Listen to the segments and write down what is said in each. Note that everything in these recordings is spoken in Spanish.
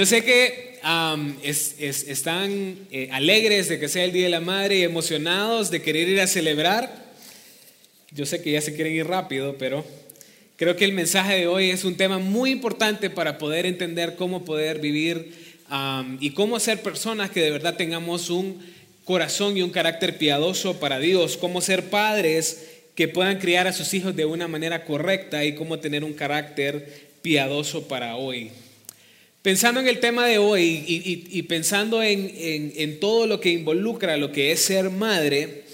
Yo sé que están eh, alegres de que sea el Día de la Madre y emocionados de querer ir a celebrar. Yo sé que ya se quieren ir rápido, pero creo que el mensaje de hoy es un tema muy importante para poder entender cómo poder vivir y cómo ser personas que de verdad tengamos un corazón y un carácter piadoso para Dios, cómo ser padres que puedan criar a sus hijos de una manera correcta y cómo tener un carácter piadoso para hoy. Pensando en el tema de hoy y, pensando en, todo lo que involucra lo que es ser madre,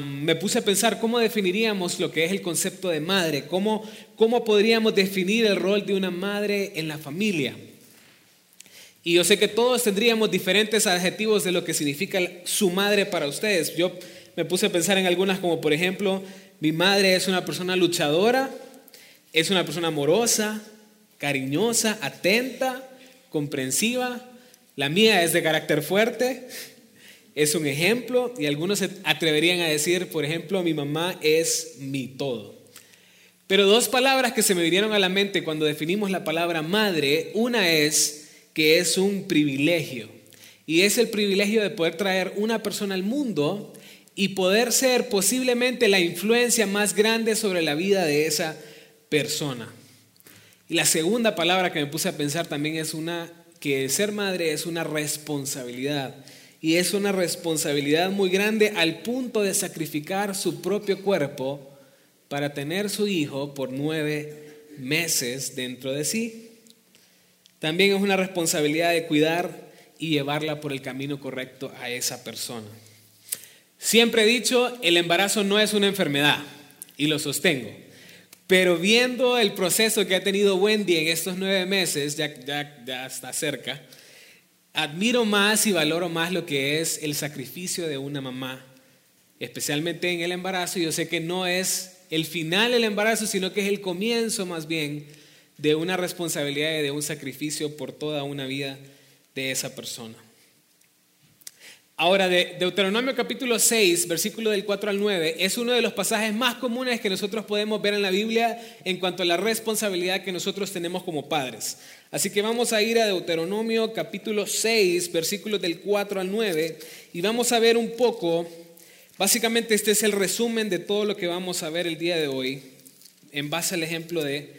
me puse a pensar cómo definiríamos lo que es el concepto de madre, cómo, cómo podríamos definir el rol de una madre en la familia. Y yo sé que todos tendríamos diferentes adjetivos de lo que significa su madre para ustedes. Yo me puse a pensar en algunas como por ejemplo, mi madre es una persona luchadora, es una persona amorosa, cariñosa, atenta, comprensiva. La mía es de carácter fuerte, es un ejemplo y algunos se atreverían a decir, por ejemplo, mi mamá es mi todo. Pero dos palabras que se me vinieron a la mente cuando definimos la palabra madre, una es que es un privilegio y es el privilegio de poder traer una persona al mundo y poder ser posiblemente la influencia más grande sobre la vida de esa persona. Y la segunda palabra que me puse a pensar también es una, que ser madre es una responsabilidad. Y es una responsabilidad muy grande al punto de sacrificar su propio cuerpo para tener su hijo por nueve meses dentro de sí. También es una responsabilidad de cuidar y llevarla por el camino correcto a esa persona. Siempre he dicho, el embarazo no es una enfermedad y lo sostengo. Pero viendo el proceso que ha tenido Wendy en estos nueve meses, ya, ya, está cerca, admiro más y valoro más lo que es el sacrificio de una mamá, especialmente en el embarazo. Yo sé que no es el final del embarazo, sino que es el comienzo más bien de una responsabilidad y de un sacrificio por toda una vida de esa persona. Ahora, de Deuteronomio capítulo 6, versículo del 4 al 9, es uno de los pasajes más comunes que nosotros podemos ver en la Biblia en cuanto a la responsabilidad que nosotros tenemos como padres. Así que vamos a ir a Deuteronomio capítulo 6, versículos del 4 al 9, y vamos a ver un poco, básicamente este es el resumen de todo lo que vamos a ver el día de hoy, en base al ejemplo de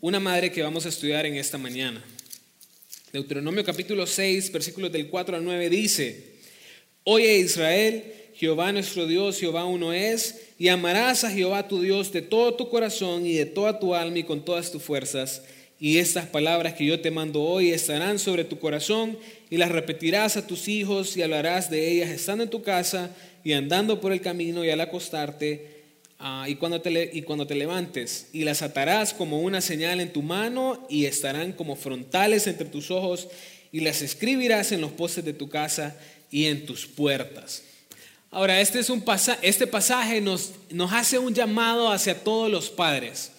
una madre que vamos a estudiar en esta mañana. Deuteronomio capítulo 6, versículos del 4 al 9 dice, Oye Israel, Jehová nuestro Dios, Jehová uno es, y amarás a Jehová tu Dios de todo tu corazón y de toda tu alma y con todas tus fuerzas. Y estas palabras que yo te mando hoy estarán sobre tu corazón y las repetirás a tus hijos y hablarás de ellas estando en tu casa y andando por el camino y al acostarte ah, y, cuando te, y cuando te levantes. Y las atarás como una señal en tu mano y estarán como frontales entre tus ojos y las escribirás en los postes de tu casa y en tus puertas. Ahora, este, es un este pasaje nos, nos hace un llamado hacia todos los padres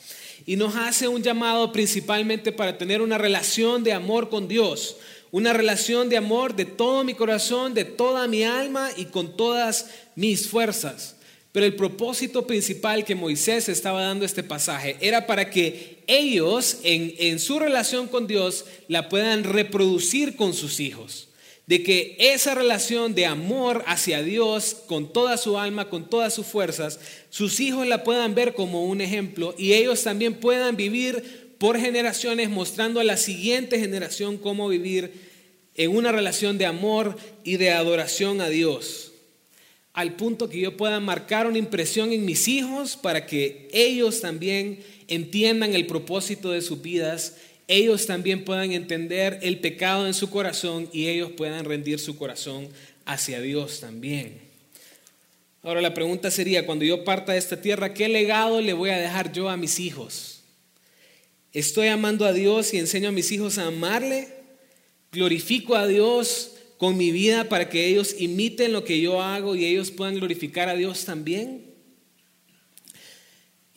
y nos hace un llamado principalmente para tener una relación de amor con Dios, una relación de amor de todo mi corazón, de toda mi alma y con todas mis fuerzas. Pero el propósito principal que Moisés estaba dando este pasaje era para que ellos en, en su relación con Dios la puedan reproducir con sus hijos de que esa relación de amor hacia Dios con toda su alma, con todas sus fuerzas, sus hijos la puedan ver como un ejemplo y ellos también puedan vivir por generaciones mostrando a la siguiente generación cómo vivir en una relación de amor y de adoración a Dios. Al punto que yo pueda marcar una impresión en mis hijos para que ellos también entiendan el propósito de sus vidas ellos también puedan entender el pecado en su corazón y ellos puedan rendir su corazón hacia Dios también. Ahora la pregunta sería, cuando yo parta de esta tierra, ¿qué legado le voy a dejar yo a mis hijos? ¿Estoy amando a Dios y enseño a mis hijos a amarle? ¿Glorifico a Dios con mi vida para que ellos imiten lo que yo hago y ellos puedan glorificar a Dios también?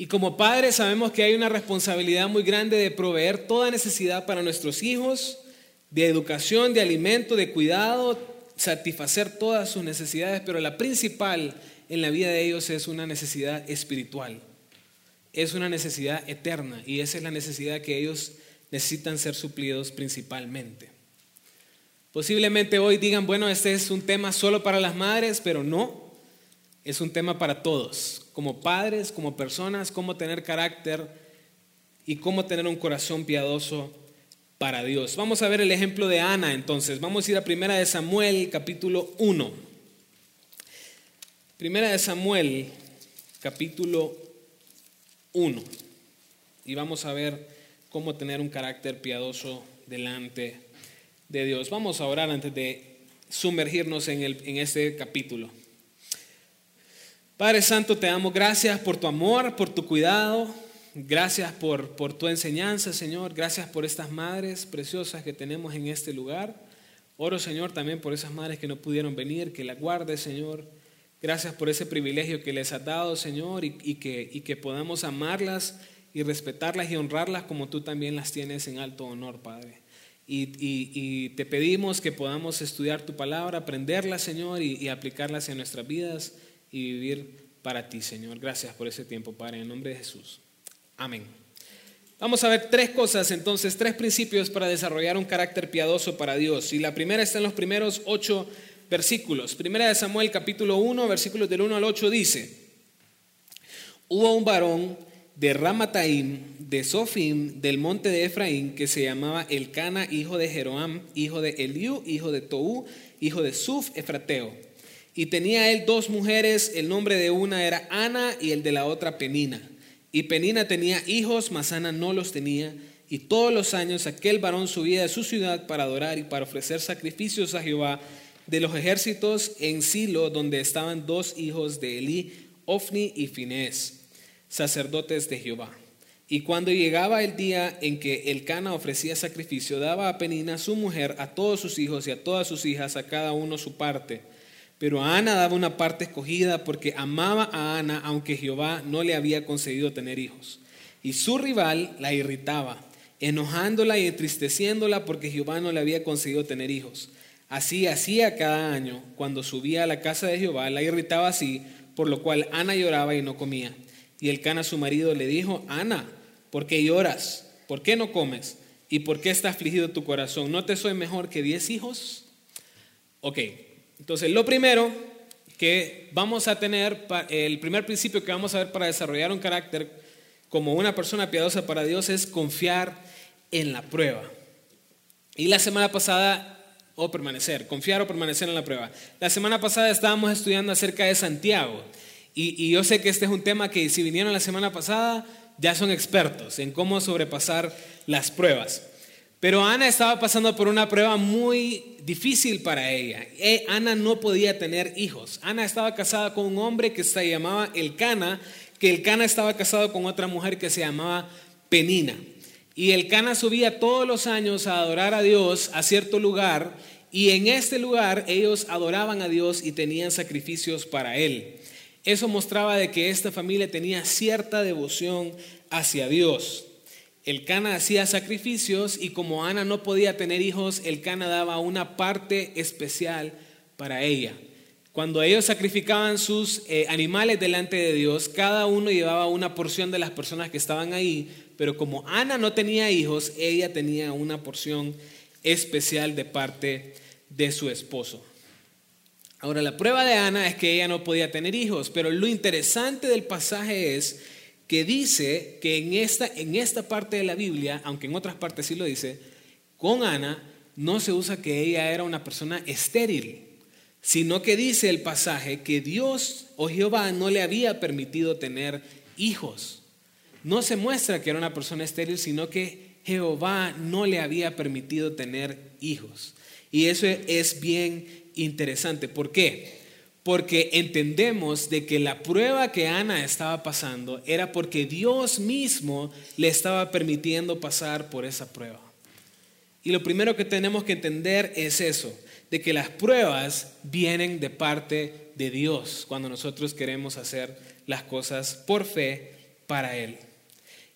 Y como padres sabemos que hay una responsabilidad muy grande de proveer toda necesidad para nuestros hijos, de educación, de alimento, de cuidado, satisfacer todas sus necesidades, pero la principal en la vida de ellos es una necesidad espiritual, es una necesidad eterna y esa es la necesidad que ellos necesitan ser suplidos principalmente. Posiblemente hoy digan, bueno, este es un tema solo para las madres, pero no, es un tema para todos, como padres, como personas, cómo tener carácter y cómo tener un corazón piadoso para Dios. Vamos a ver el ejemplo de Ana entonces. Vamos a ir a Primera de Samuel, capítulo 1. Primera de Samuel, capítulo 1. Y vamos a ver cómo tener un carácter piadoso delante de Dios. Vamos a orar antes de sumergirnos en, el, en este capítulo. Padre Santo, te damos gracias por tu amor, por tu cuidado. Gracias por, por tu enseñanza, Señor. Gracias por estas madres preciosas que tenemos en este lugar. Oro, Señor, también por esas madres que no pudieron venir, que la guardes, Señor. Gracias por ese privilegio que les has dado, Señor, y, que, y que podamos amarlas y respetarlas y honrarlas como tú también las tienes en alto honor, Padre. Y, y, te pedimos que podamos estudiar tu palabra, aprenderla, Señor, y, aplicarlas en nuestras vidas y vivir para ti, Señor. Gracias por ese tiempo, Padre, en nombre de Jesús. Amén. Vamos a ver tres cosas, entonces, tres principios para desarrollar un carácter piadoso para Dios. Y la primera está en los primeros ocho versículos. Primera de Samuel, capítulo 1, versículos del 1 al 8, dice, hubo un varón de Ramataim, de Sofim, del monte de Efraín, que se llamaba Elcana, hijo de Jeroam, hijo de Eliú, hijo de Tou, hijo de Suf, Efrateo. Y tenía él dos mujeres, el nombre de una era Ana y el de la otra Penina. Y Penina tenía hijos, mas Ana no los tenía. Y todos los años aquel varón subía de su ciudad para adorar y para ofrecer sacrificios a Jehová de los ejércitos en Silo, donde estaban dos hijos de Elí, Ofni y Finés sacerdotes de Jehová. Y cuando llegaba el día en que el Cana ofrecía sacrificio, daba a Penina su mujer, a todos sus hijos y a todas sus hijas, a cada uno su parte. Pero a Ana daba una parte escogida porque amaba a Ana, aunque Jehová no le había concedido tener hijos. Y su rival la irritaba, enojándola y entristeciéndola porque Jehová no le había concedido tener hijos. Así hacía cada año, cuando subía a la casa de Jehová, la irritaba así, por lo cual Ana lloraba y no comía. Y el Cana, su marido, le dijo, Ana, ¿por qué lloras? ¿Por qué no comes? ¿Y por qué está afligido tu corazón? ¿No te soy mejor que diez hijos? Ok, entonces lo primero que vamos a tener, el primer principio que vamos a ver para desarrollar un carácter como una persona piadosa para Dios es confiar en la prueba. Y la semana pasada, o permanecer, confiar o permanecer en la prueba. La semana pasada estábamos estudiando acerca de Santiago. Y, yo sé que este es un tema que si vinieron la semana pasada, ya son expertos en cómo sobrepasar las pruebas. Pero Ana estaba pasando por una prueba muy difícil para ella. E, Ana no podía tener hijos. Ana estaba casada con un hombre que se llamaba Elcana, que Elcana estaba casado con otra mujer que se llamaba Penina. Y Elcana subía todos los años a adorar a Dios a cierto lugar y en este lugar ellos adoraban a Dios y tenían sacrificios para él. Eso mostraba de que esta familia tenía cierta devoción hacia Dios. El Cana hacía sacrificios y como Ana no podía tener hijos, el Cana daba una parte especial para ella. Cuando ellos sacrificaban sus eh, animales delante de Dios, cada uno llevaba una porción de las personas que estaban ahí, pero como Ana no tenía hijos, ella tenía una porción especial de parte de su esposo. Ahora, la prueba de Ana es que ella no podía tener hijos, pero lo interesante del pasaje es que dice que en esta, en esta parte de la Biblia, aunque en otras partes sí lo dice, con Ana no se usa que ella era una persona estéril, sino que dice el pasaje que Dios o Jehová no le había permitido tener hijos. No se muestra que era una persona estéril, sino que Jehová no le había permitido tener hijos. Y eso es bien interesante. ¿Por qué? Porque entendemos de que la prueba que Ana estaba pasando era porque Dios mismo le estaba permitiendo pasar por esa prueba. Y lo primero que tenemos que entender es eso, de que las pruebas vienen de parte de Dios cuando nosotros queremos hacer las cosas por fe para Él.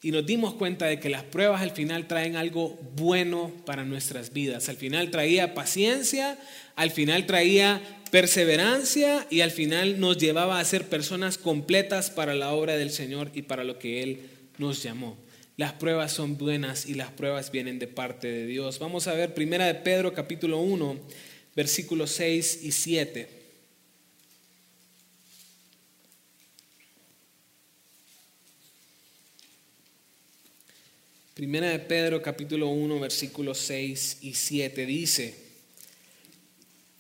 Y nos dimos cuenta de que las pruebas al final traen algo bueno para nuestras vidas. Al final traía paciencia, al final traía perseverancia y al final nos llevaba a ser personas completas para la obra del Señor y para lo que Él nos llamó. las pruebas son buenas y las pruebas vienen de parte de Dios. Vamos a ver primera de Pedro capítulo 1, versículos 6 y 7. Primera de Pedro capítulo 1 versículos 6 y 7 dice,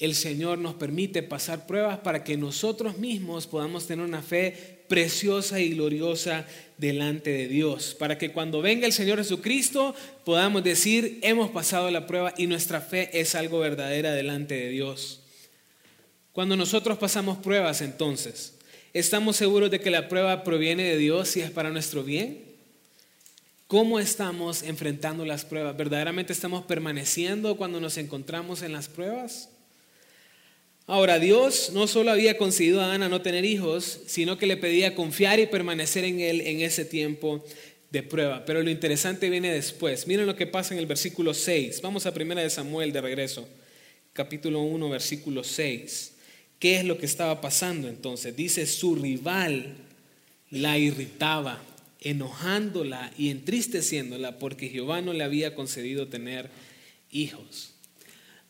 el Señor nos permite pasar pruebas para que nosotros mismos podamos tener una fe preciosa y gloriosa delante de Dios, para que cuando venga el Señor Jesucristo podamos decir, hemos pasado la prueba y nuestra fe es algo verdadera delante de Dios. Cuando nosotros pasamos pruebas entonces, ¿estamos seguros de que la prueba proviene de Dios y es para nuestro bien? ¿Cómo estamos enfrentando las pruebas? ¿Verdaderamente estamos permaneciendo cuando nos encontramos en las pruebas? Ahora, Dios no solo había concedido a Ana no tener hijos, sino que le pedía confiar y permanecer en él en ese tiempo de prueba. Pero lo interesante viene después. Miren lo que pasa en el versículo 6. Vamos a primera de Samuel de regreso. Capítulo 1, versículo 6. ¿Qué es lo que estaba pasando entonces? Dice, su rival la irritaba, enojándola y entristeciéndola porque Jehová no le había concedido tener hijos.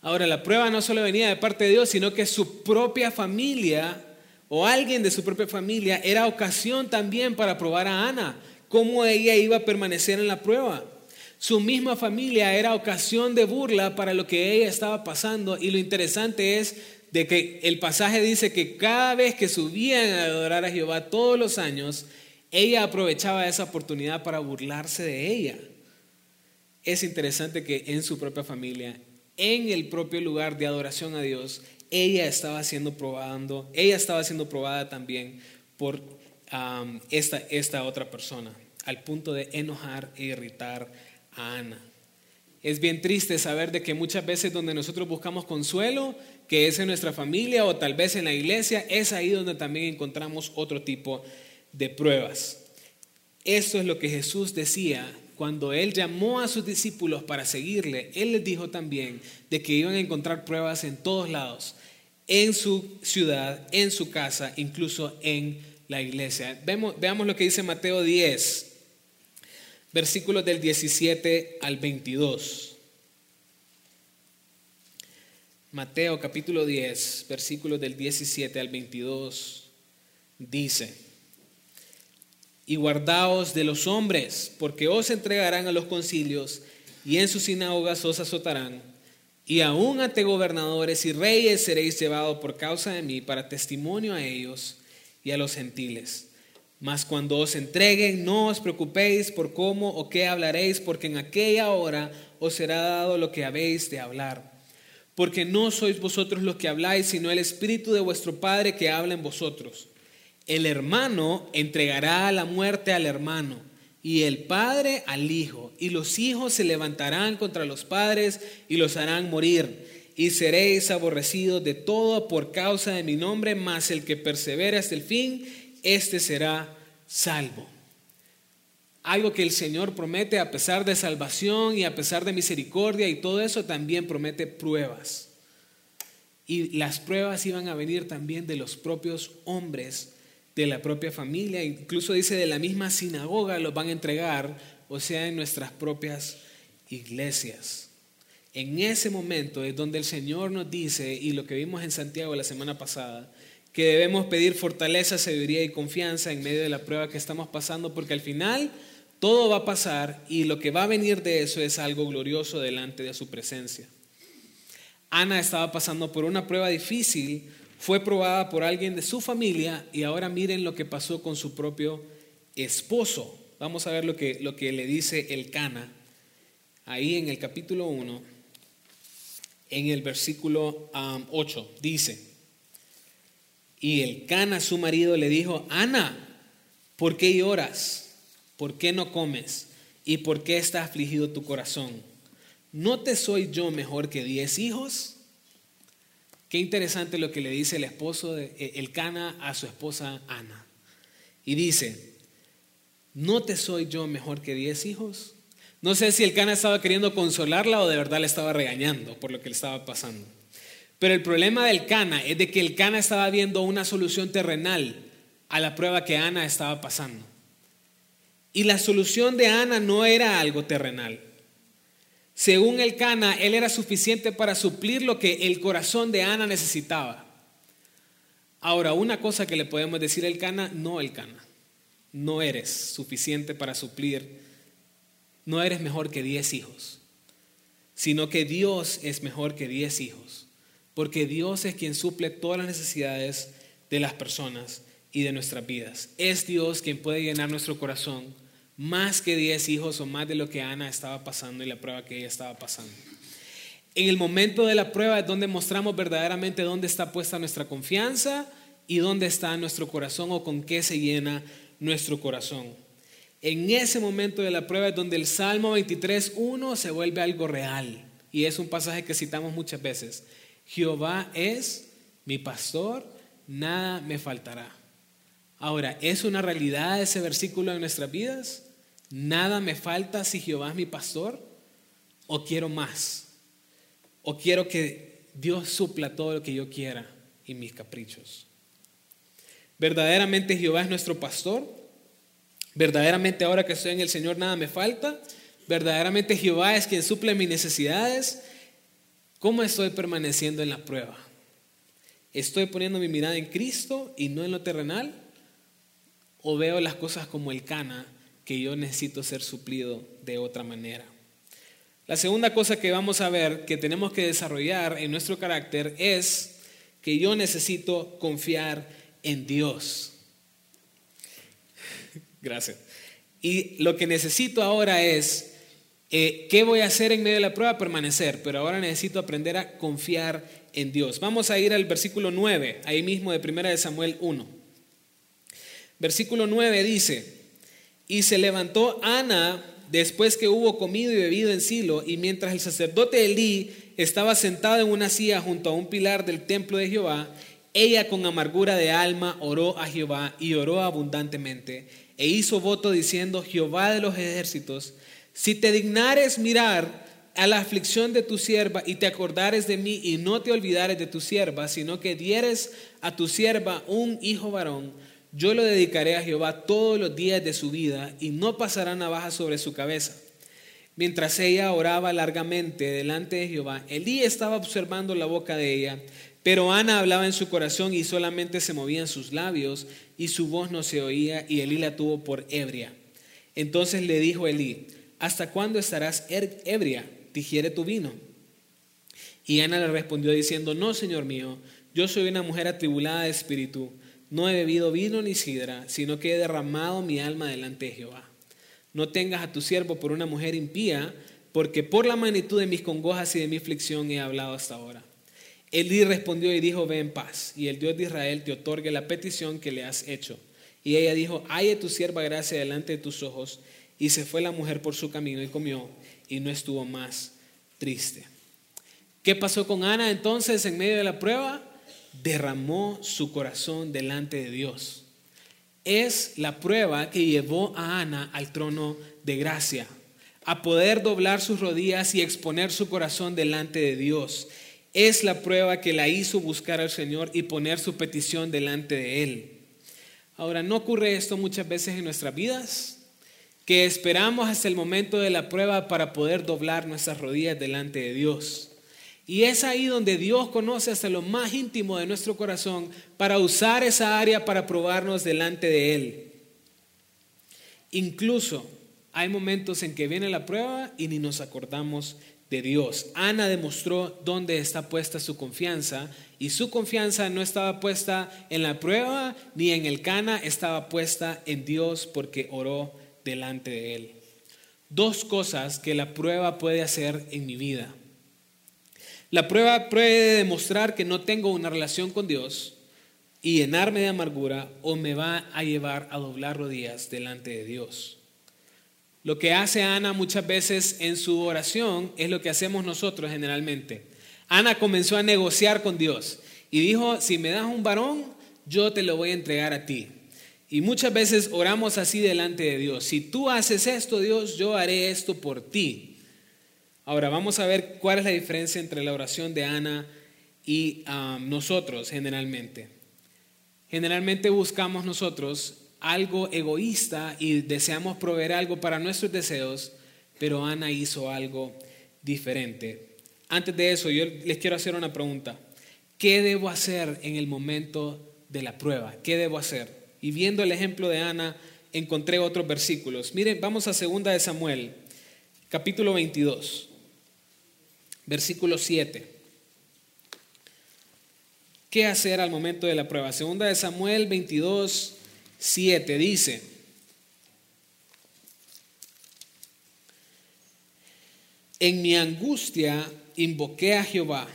Ahora, la prueba no solo venía de parte de Dios, sino que su propia familia o alguien de su propia familia era ocasión también para probar a Ana, cómo ella iba a permanecer en la prueba. Su misma familia era ocasión de burla para lo que ella estaba pasando y lo interesante es de que el pasaje dice que cada vez que subían a adorar a Jehová todos los años, ella aprovechaba esa oportunidad para burlarse de ella. Es interesante que en su propia familia en el propio lugar de adoración a Dios, ella estaba siendo probando, ella estaba siendo probada también por esta, esta otra persona, al punto de enojar e irritar a Ana. Es bien triste saber de que muchas veces donde nosotros buscamos consuelo, que es en nuestra familia o tal vez en la iglesia, es ahí donde también encontramos otro tipo de pruebas. Esto es lo que Jesús decía cuando Él llamó a sus discípulos para seguirle, Él les dijo también de que iban a encontrar pruebas en todos lados, en su ciudad, en su casa, incluso en la iglesia. veamos lo que dice Mateo 10, versículos del 17 al 22. Mateo capítulo 10, versículos del 17 al 22, dice, y guardaos de los hombres, porque os entregarán a los concilios y en sus sinagogas os azotarán. Y aún ante gobernadores y reyes seréis llevados por causa de mí para testimonio a ellos y a los gentiles. Mas cuando os entreguen, no os preocupéis por cómo o qué hablaréis, porque en aquella hora os será dado lo que habéis de hablar. Porque no sois vosotros los que habláis, sino el Espíritu de vuestro Padre que habla en vosotros el hermano entregará la muerte al hermano y el padre al hijo, y los hijos se levantarán contra los padres y los harán morir, y seréis aborrecidos de todo por causa de mi nombre, mas el que persevere hasta el fin, éste será salvo. Algo que el Señor promete a pesar de salvación y a pesar de misericordia y todo eso también promete pruebas. Y las pruebas iban a venir también de los propios hombres de la propia familia, incluso dice de la misma sinagoga los van a entregar, o sea, en nuestras propias iglesias. En ese momento es donde el Señor nos dice, y lo que vimos en Santiago la semana pasada, que debemos pedir fortaleza, sabiduría y confianza en medio de la prueba que estamos pasando, porque al final todo va a pasar y lo que va a venir de eso es algo glorioso delante de su presencia. Ana estaba pasando por una prueba difícil, fue probada por alguien de su familia y ahora miren lo que pasó con su propio esposo. Vamos a ver lo que, lo que le dice el Cana ahí en el capítulo 1, en el versículo 8. Um, dice, y el Cana, su marido, le dijo, Ana, ¿por qué lloras? ¿Por qué no comes? ¿Y por qué está afligido tu corazón? ¿No te soy yo mejor que diez hijos? Qué interesante lo que le dice el esposo de eh, el Cana a su esposa Ana. Y dice, ¿no te soy yo mejor que diez hijos? No sé si el Cana estaba queriendo consolarla o de verdad le estaba regañando por lo que le estaba pasando. Pero el problema del Cana es de que el Cana estaba viendo una solución terrenal a la prueba que Ana estaba pasando. Y la solución de Ana no era algo terrenal. Según el Cana, él era suficiente para suplir lo que el corazón de Ana necesitaba. Ahora, una cosa que le podemos decir al Cana, no el Cana. No eres suficiente para suplir, no eres mejor que diez hijos, sino que Dios es mejor que diez hijos, porque Dios es quien suple todas las necesidades de las personas y de nuestras vidas. Es Dios quien puede llenar nuestro corazón más que 10 hijos o más de lo que Ana estaba pasando y la prueba que ella estaba pasando. En el momento de la prueba es donde mostramos verdaderamente dónde está puesta nuestra confianza y dónde está nuestro corazón o con qué se llena nuestro corazón. En ese momento de la prueba es donde el Salmo 23.1 se vuelve algo real y es un pasaje que citamos muchas veces. Jehová es mi pastor, nada me faltará. Ahora, ¿es una realidad ese versículo en nuestras vidas? Nada me falta si Jehová es mi pastor. O quiero más. O quiero que Dios supla todo lo que yo quiera y mis caprichos. Verdaderamente Jehová es nuestro pastor. Verdaderamente ahora que estoy en el Señor nada me falta. Verdaderamente Jehová es quien suple mis necesidades. ¿Cómo estoy permaneciendo en la prueba? ¿Estoy poniendo mi mirada en Cristo y no en lo terrenal? ¿O veo las cosas como el cana que yo necesito ser suplido de otra manera. La segunda cosa que vamos a ver que tenemos que desarrollar en nuestro carácter es que yo necesito confiar en Dios. Gracias. Y lo que necesito ahora es, eh, ¿qué voy a hacer en medio de la prueba? Permanecer, pero ahora necesito aprender a confiar en Dios. Vamos a ir al versículo 9, ahí mismo de 1 de Samuel 1. Versículo 9 dice, y se levantó Ana después que hubo comido y bebido en Silo, y mientras el sacerdote Elí estaba sentado en una silla junto a un pilar del templo de Jehová, ella con amargura de alma oró a Jehová y oró abundantemente, e hizo voto diciendo, Jehová de los ejércitos, si te dignares mirar a la aflicción de tu sierva y te acordares de mí y no te olvidares de tu sierva, sino que dieres a tu sierva un hijo varón, yo lo dedicaré a Jehová todos los días de su vida y no pasará navaja sobre su cabeza. Mientras ella oraba largamente delante de Jehová, Elí estaba observando la boca de ella, pero Ana hablaba en su corazón y solamente se movían sus labios y su voz no se oía y Elí la tuvo por ebria. Entonces le dijo Elí, ¿hasta cuándo estarás er-, ebria? Digiere tu vino. Y Ana le respondió diciendo, no, Señor mío, yo soy una mujer atribulada de espíritu no he bebido vino ni sidra, sino que he derramado mi alma delante de Jehová. No tengas a tu siervo por una mujer impía, porque por la magnitud de mis congojas y de mi aflicción he hablado hasta ahora. Elí respondió y dijo, ve en paz, y el Dios de Israel te otorgue la petición que le has hecho. Y ella dijo, haye tu sierva gracia delante de tus ojos. Y se fue la mujer por su camino y comió, y no estuvo más triste. ¿Qué pasó con Ana entonces en medio de la prueba? Derramó su corazón delante de Dios. Es la prueba que llevó a Ana al trono de gracia, a poder doblar sus rodillas y exponer su corazón delante de Dios. Es la prueba que la hizo buscar al Señor y poner su petición delante de Él. Ahora, ¿no ocurre esto muchas veces en nuestras vidas? Que esperamos hasta el momento de la prueba para poder doblar nuestras rodillas delante de Dios. Y es ahí donde Dios conoce hasta lo más íntimo de nuestro corazón para usar esa área para probarnos delante de Él. Incluso hay momentos en que viene la prueba y ni nos acordamos de Dios. Ana demostró dónde está puesta su confianza y su confianza no estaba puesta en la prueba ni en el cana, estaba puesta en Dios porque oró delante de Él. Dos cosas que la prueba puede hacer en mi vida. La prueba puede demostrar que no tengo una relación con Dios y llenarme de amargura o me va a llevar a doblar rodillas delante de Dios. Lo que hace Ana muchas veces en su oración es lo que hacemos nosotros generalmente. Ana comenzó a negociar con Dios y dijo, si me das un varón, yo te lo voy a entregar a ti. Y muchas veces oramos así delante de Dios. Si tú haces esto, Dios, yo haré esto por ti. Ahora vamos a ver cuál es la diferencia entre la oración de Ana y nosotros generalmente. Generalmente buscamos nosotros algo egoísta y deseamos proveer algo para nuestros deseos, pero Ana hizo algo diferente. Antes de eso, yo les quiero hacer una pregunta. ¿Qué debo hacer en el momento de la prueba? ¿Qué debo hacer? Y viendo el ejemplo de Ana, encontré otros versículos. Miren, vamos a 2 de Samuel, capítulo 22, versículo 7. ¿Qué hacer al momento de la prueba? Segunda de Samuel 22, 7 dice, en mi angustia invoqué a Jehová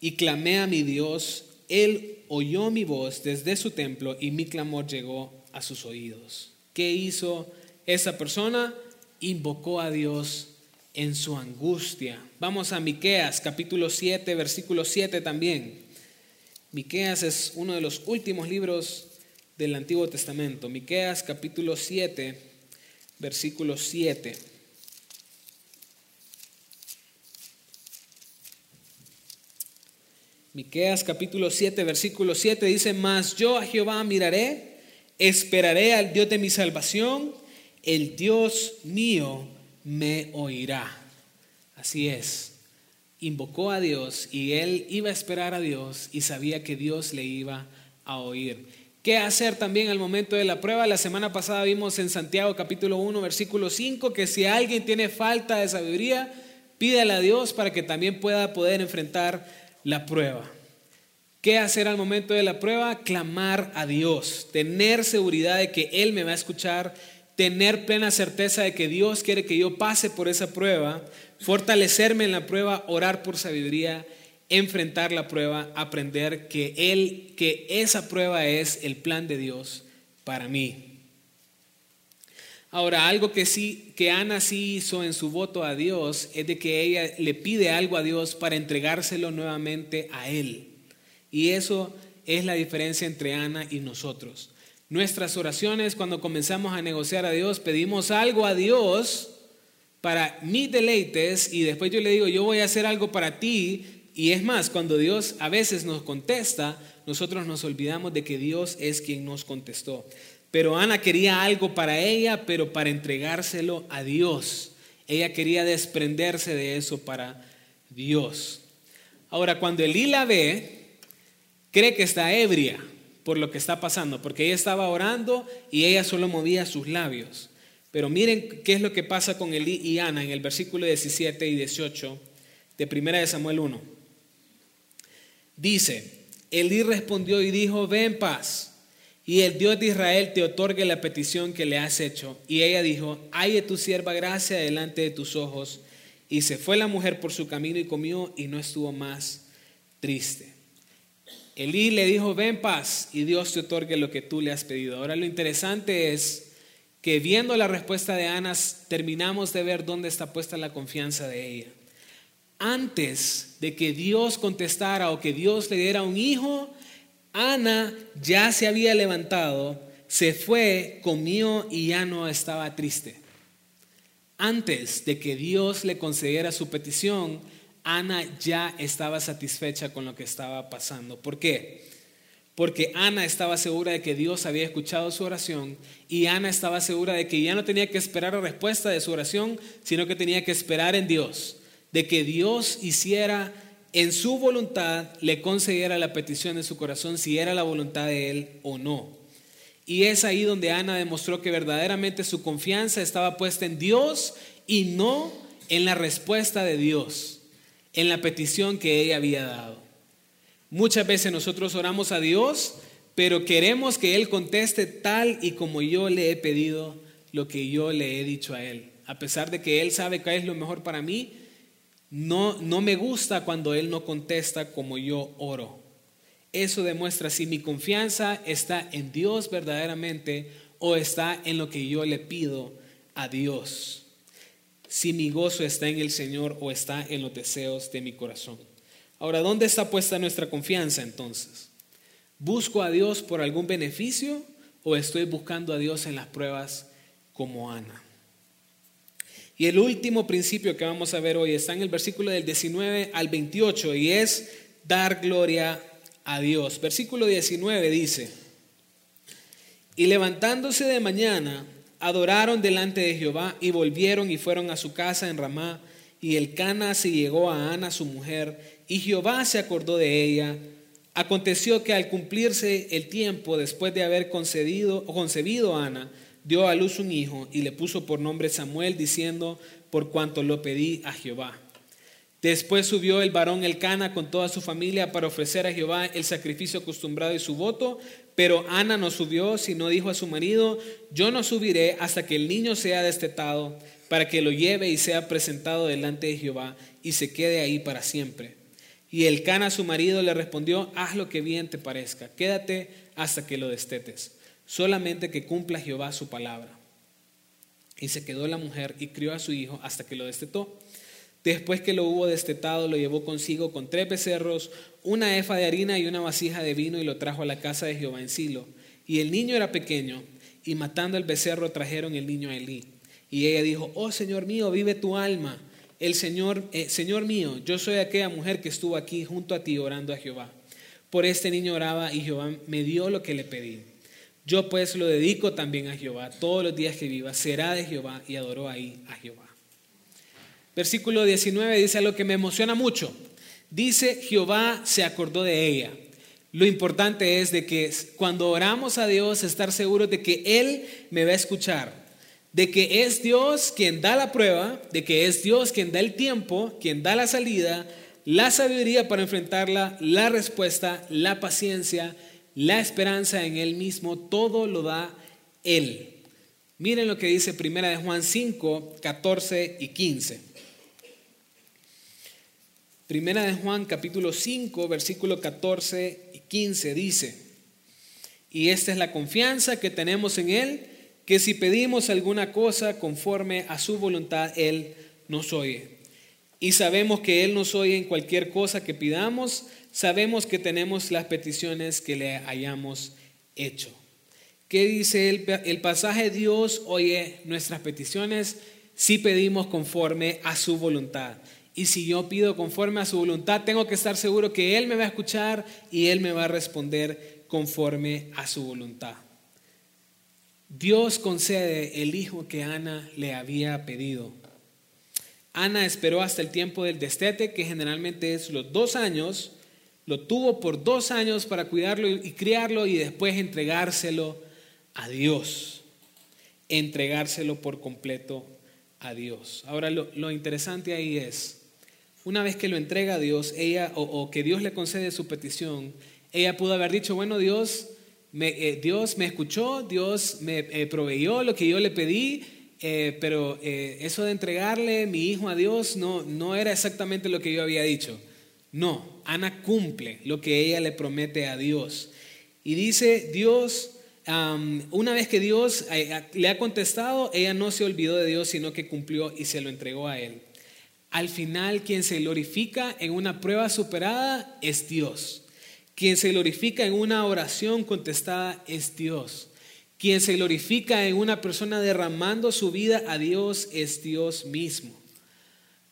y clamé a mi Dios. Él oyó mi voz desde su templo y mi clamor llegó a sus oídos. ¿Qué hizo esa persona? Invocó a Dios en su angustia. Vamos a Miqueas capítulo 7, versículo 7 también. Miqueas es uno de los últimos libros del Antiguo Testamento. Miqueas capítulo 7, versículo 7. Miqueas capítulo 7, versículo 7 dice, "Mas yo a Jehová miraré, esperaré al Dios de mi salvación, el Dios mío me oirá." Así es. Invocó a Dios y él iba a esperar a Dios y sabía que Dios le iba a oír. ¿Qué hacer también al momento de la prueba? La semana pasada vimos en Santiago capítulo 1, versículo 5, que si alguien tiene falta de sabiduría, pídale a Dios para que también pueda poder enfrentar la prueba. ¿Qué hacer al momento de la prueba? Clamar a Dios, tener seguridad de que Él me va a escuchar, tener plena certeza de que Dios quiere que yo pase por esa prueba, fortalecerme en la prueba, orar por sabiduría, enfrentar la prueba, aprender que Él, que esa prueba es el plan de Dios para mí. Ahora, algo que sí, que Ana sí hizo en su voto a Dios es de que ella le pide algo a Dios para entregárselo nuevamente a Él. Y eso es la diferencia entre Ana y nosotros. Nuestras oraciones, cuando comenzamos a negociar a Dios, pedimos algo a Dios para mis deleites y después yo le digo, yo voy a hacer algo para ti. Y es más, cuando Dios a veces nos contesta, nosotros nos olvidamos de que Dios es quien nos contestó. Pero Ana quería algo para ella, pero para entregárselo a Dios. Ella quería desprenderse de eso para Dios. Ahora, cuando Elí la ve, cree que está ebria por lo que está pasando, porque ella estaba orando y ella solo movía sus labios. Pero miren qué es lo que pasa con Elí y Ana en el versículo 17 y 18 de 1 de Samuel 1. Dice, Elí respondió y dijo, ven paz y el Dios de Israel te otorgue la petición que le has hecho. Y ella dijo, de tu sierva gracia delante de tus ojos. Y se fue la mujer por su camino y comió y no estuvo más triste. Elí le dijo, ven paz y Dios te otorgue lo que tú le has pedido. Ahora lo interesante es que viendo la respuesta de Ana, terminamos de ver dónde está puesta la confianza de ella. Antes de que Dios contestara o que Dios le diera un hijo, Ana ya se había levantado, se fue, comió y ya no estaba triste. Antes de que Dios le concediera su petición, Ana ya estaba satisfecha con lo que estaba pasando. ¿Por qué? Porque Ana estaba segura de que Dios había escuchado su oración y Ana estaba segura de que ya no tenía que esperar la respuesta de su oración, sino que tenía que esperar en Dios, de que Dios hiciera en su voluntad le concediera la petición de su corazón si era la voluntad de él o no. Y es ahí donde Ana demostró que verdaderamente su confianza estaba puesta en Dios y no en la respuesta de Dios, en la petición que ella había dado. Muchas veces nosotros oramos a Dios, pero queremos que Él conteste tal y como yo le he pedido lo que yo le he dicho a Él. A pesar de que Él sabe qué es lo mejor para mí, no, no me gusta cuando Él no contesta como yo oro. Eso demuestra si mi confianza está en Dios verdaderamente o está en lo que yo le pido a Dios. Si mi gozo está en el Señor o está en los deseos de mi corazón. Ahora, ¿dónde está puesta nuestra confianza entonces? ¿Busco a Dios por algún beneficio o estoy buscando a Dios en las pruebas como Ana? Y el último principio que vamos a ver hoy está en el versículo del 19 al 28 y es dar gloria a Dios. Versículo 19 dice, y levantándose de mañana, adoraron delante de Jehová y volvieron y fueron a su casa en Ramá. Y el Cana se llegó a Ana, su mujer, y Jehová se acordó de ella. Aconteció que al cumplirse el tiempo, después de haber concedido, concebido a Ana, dio a luz un hijo y le puso por nombre Samuel, diciendo, por cuanto lo pedí a Jehová. Después subió el varón Elcana con toda su familia para ofrecer a Jehová el sacrificio acostumbrado y su voto, pero Ana no subió, sino dijo a su marido, yo no subiré hasta que el niño sea destetado, para que lo lleve y sea presentado delante de Jehová y se quede ahí para siempre. Y Elcana su marido le respondió, haz lo que bien te parezca, quédate hasta que lo destetes, solamente que cumpla Jehová su palabra. Y se quedó la mujer y crió a su hijo hasta que lo destetó. Después que lo hubo destetado, lo llevó consigo con tres becerros, una efa de harina y una vasija de vino y lo trajo a la casa de Jehová en Silo. Y el niño era pequeño, y matando el becerro trajeron el niño a Elí. Y ella dijo, oh Señor mío, vive tu alma. El Señor, eh, Señor mío, yo soy aquella mujer que estuvo aquí junto a ti orando a Jehová. Por este niño oraba y Jehová me dio lo que le pedí. Yo pues lo dedico también a Jehová todos los días que viva. Será de Jehová y adoró ahí a Jehová. Versículo 19 dice algo que me emociona mucho. Dice, Jehová se acordó de ella. Lo importante es de que cuando oramos a Dios, estar seguros de que Él me va a escuchar, de que es Dios quien da la prueba, de que es Dios quien da el tiempo, quien da la salida, la sabiduría para enfrentarla, la respuesta, la paciencia, la esperanza en Él mismo, todo lo da Él. Miren lo que dice Primera de Juan 5, 14 y 15. Primera de Juan capítulo 5, versículo 14 y 15 dice, y esta es la confianza que tenemos en Él, que si pedimos alguna cosa conforme a su voluntad, Él nos oye. Y sabemos que Él nos oye en cualquier cosa que pidamos, sabemos que tenemos las peticiones que le hayamos hecho. ¿Qué dice el, el pasaje? Dios oye nuestras peticiones si pedimos conforme a su voluntad. Y si yo pido conforme a su voluntad, tengo que estar seguro que Él me va a escuchar y Él me va a responder conforme a su voluntad. Dios concede el hijo que Ana le había pedido. Ana esperó hasta el tiempo del destete, que generalmente es los dos años. Lo tuvo por dos años para cuidarlo y criarlo y después entregárselo a Dios. Entregárselo por completo a Dios. Ahora lo, interesante ahí es, una vez que lo entrega a Dios, ella, o, que Dios le concede su petición, ella pudo haber dicho, bueno, Dios me, eh, Dios me escuchó, Dios me eh, proveyó lo que yo le pedí, eh, pero eso de entregarle mi hijo a Dios no, no era exactamente lo que yo había dicho. No, Ana cumple lo que ella le promete a Dios. Y dice, Dios, una vez que Dios le ha contestado, ella no se olvidó de Dios, sino que cumplió y se lo entregó a él. Al final, quien se glorifica en una prueba superada es Dios. Quien se glorifica en una oración contestada es Dios. Quien se glorifica en una persona derramando su vida a Dios es Dios mismo.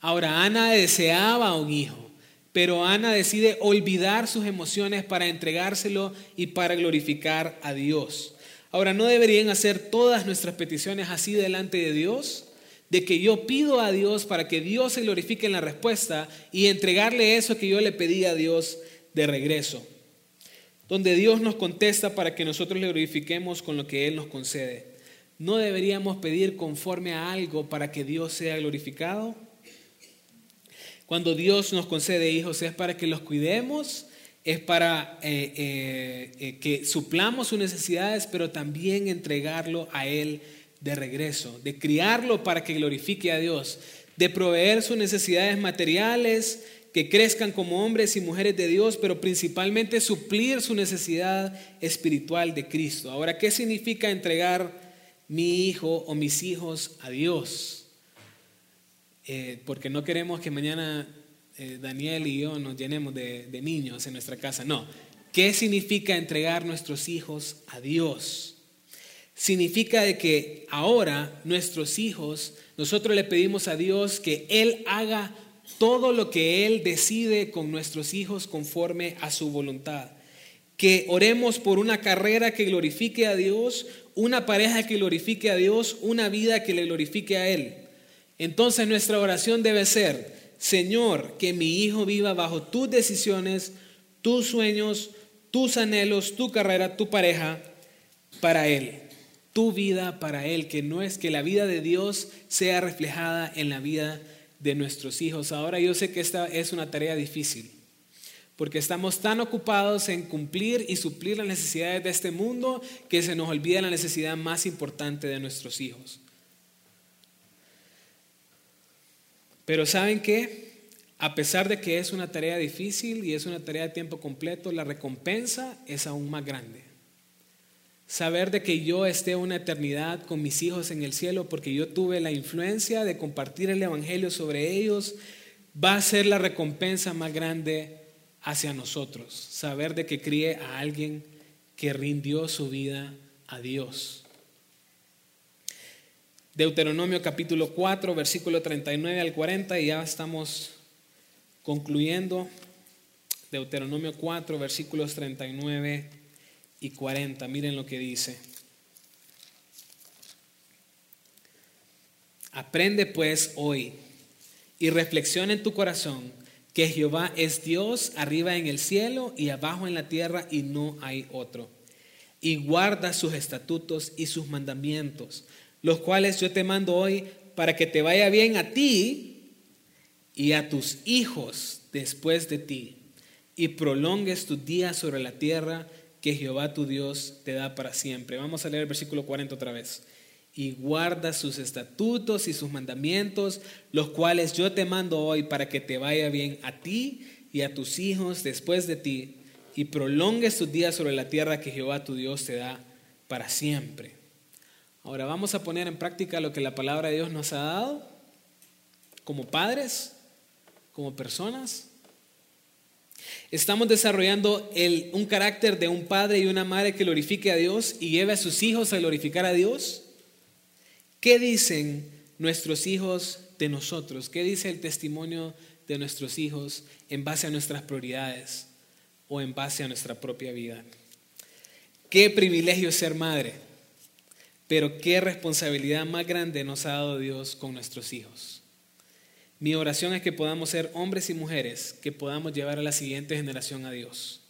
Ahora, Ana deseaba un hijo, pero Ana decide olvidar sus emociones para entregárselo y para glorificar a Dios. Ahora, ¿no deberían hacer todas nuestras peticiones así delante de Dios? De que yo pido a Dios para que Dios se glorifique en la respuesta y entregarle eso que yo le pedí a Dios de regreso. Donde Dios nos contesta para que nosotros le glorifiquemos con lo que Él nos concede. ¿No deberíamos pedir conforme a algo para que Dios sea glorificado? Cuando Dios nos concede hijos es para que los cuidemos, es para eh, eh, eh, que suplamos sus necesidades, pero también entregarlo a Él de regreso, de criarlo para que glorifique a Dios, de proveer sus necesidades materiales, que crezcan como hombres y mujeres de Dios, pero principalmente suplir su necesidad espiritual de Cristo. Ahora, ¿qué significa entregar mi hijo o mis hijos a Dios? Eh, porque no queremos que mañana eh, Daniel y yo nos llenemos de, de niños en nuestra casa. No. ¿Qué significa entregar nuestros hijos a Dios? Significa de que ahora nuestros hijos, nosotros le pedimos a Dios que Él haga todo lo que Él decide con nuestros hijos conforme a su voluntad. Que oremos por una carrera que glorifique a Dios, una pareja que glorifique a Dios, una vida que le glorifique a Él. Entonces nuestra oración debe ser, Señor, que mi hijo viva bajo tus decisiones, tus sueños, tus anhelos, tu carrera, tu pareja para Él. Tu vida para Él, que no es que la vida de Dios sea reflejada en la vida de nuestros hijos. Ahora yo sé que esta es una tarea difícil, porque estamos tan ocupados en cumplir y suplir las necesidades de este mundo que se nos olvida la necesidad más importante de nuestros hijos. Pero ¿saben qué? A pesar de que es una tarea difícil y es una tarea de tiempo completo, la recompensa es aún más grande. Saber de que yo esté una eternidad con mis hijos en el cielo porque yo tuve la influencia de compartir el Evangelio sobre ellos, va a ser la recompensa más grande hacia nosotros. Saber de que crié a alguien que rindió su vida a Dios. Deuteronomio capítulo 4, versículo 39 al 40, y ya estamos concluyendo. Deuteronomio 4, versículos 39 y 40. Miren lo que dice. Aprende pues hoy y reflexiona en tu corazón que Jehová es Dios arriba en el cielo y abajo en la tierra y no hay otro. Y guarda sus estatutos y sus mandamientos los cuales yo te mando hoy para que te vaya bien a ti y a tus hijos después de ti, y prolongues tus días sobre la tierra que Jehová tu Dios te da para siempre. Vamos a leer el versículo 40 otra vez. Y guarda sus estatutos y sus mandamientos, los cuales yo te mando hoy para que te vaya bien a ti y a tus hijos después de ti, y prolongues tus días sobre la tierra que Jehová tu Dios te da para siempre. Ahora vamos a poner en práctica lo que la palabra de Dios nos ha dado como padres, como personas. Estamos desarrollando un carácter de un padre y una madre que glorifique a Dios y lleve a sus hijos a glorificar a Dios. ¿Qué dicen nuestros hijos de nosotros? ¿Qué dice el testimonio de nuestros hijos en base a nuestras prioridades o en base a nuestra propia vida? Qué privilegio ser madre. Pero qué responsabilidad más grande nos ha dado Dios con nuestros hijos. Mi oración es que podamos ser hombres y mujeres que podamos llevar a la siguiente generación a Dios,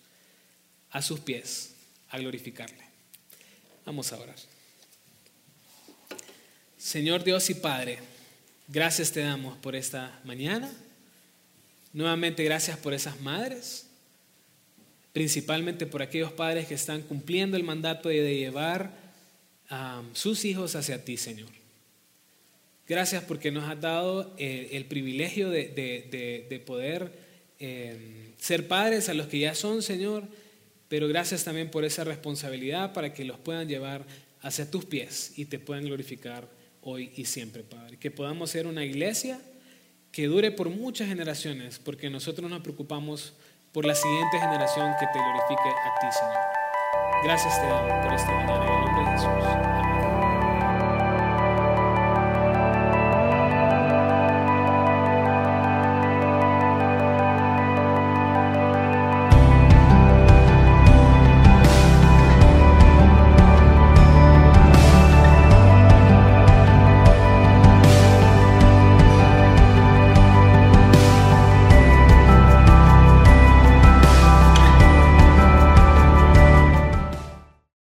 a sus pies, a glorificarle. Vamos a orar. Señor Dios y Padre, gracias te damos por esta mañana. Nuevamente gracias por esas madres, principalmente por aquellos padres que están cumpliendo el mandato de llevar sus hijos hacia ti, Señor. Gracias porque nos has dado eh, el, privilegio de, poder em, ser padres a los que ya son, Señor, pero gracias también por esa responsabilidad para que los puedan llevar hacia tus pies y te puedan glorificar hoy y siempre, Padre. Que podamos ser una iglesia que dure por muchas generaciones, porque nosotros nos preocupamos por la siguiente generación que te glorifique a ti, Señor. Gracias te damos por esta mañana en el nombre de Jesús.